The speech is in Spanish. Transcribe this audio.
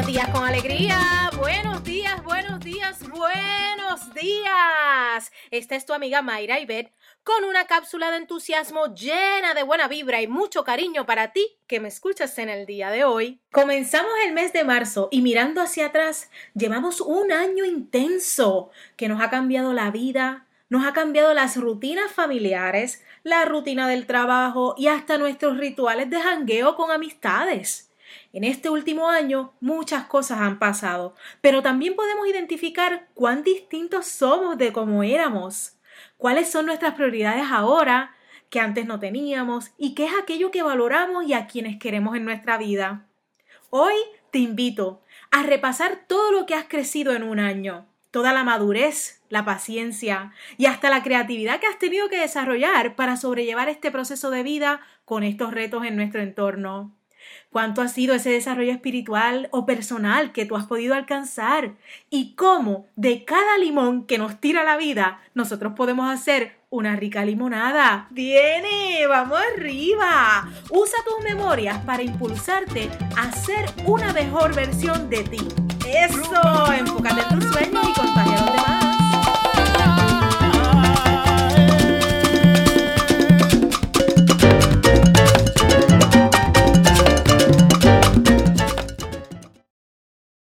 Buenos días con alegría. Buenos días, buenos días, buenos días. Esta es tu amiga Mayra Ibet con una cápsula de entusiasmo llena de buena vibra y mucho cariño para ti que me escuchas en el día de hoy. Comenzamos el mes de marzo y mirando hacia atrás, llevamos un año intenso que nos ha cambiado la vida, nos ha cambiado las rutinas familiares, la rutina del trabajo y hasta nuestros rituales de jangueo con amistades. En este último año muchas cosas han pasado, pero también podemos identificar cuán distintos somos de cómo éramos, cuáles son nuestras prioridades ahora que antes no teníamos y qué es aquello que valoramos y a quienes queremos en nuestra vida. Hoy te invito a repasar todo lo que has crecido en un año, toda la madurez, la paciencia y hasta la creatividad que has tenido que desarrollar para sobrellevar este proceso de vida con estos retos en nuestro entorno cuánto ha sido ese desarrollo espiritual o personal que tú has podido alcanzar y cómo de cada limón que nos tira la vida nosotros podemos hacer una rica limonada. ¡Viene! ¡Vamos arriba! Usa tus memorias para impulsarte a ser una mejor versión de ti. ¡Eso! ¡Enfócate en tus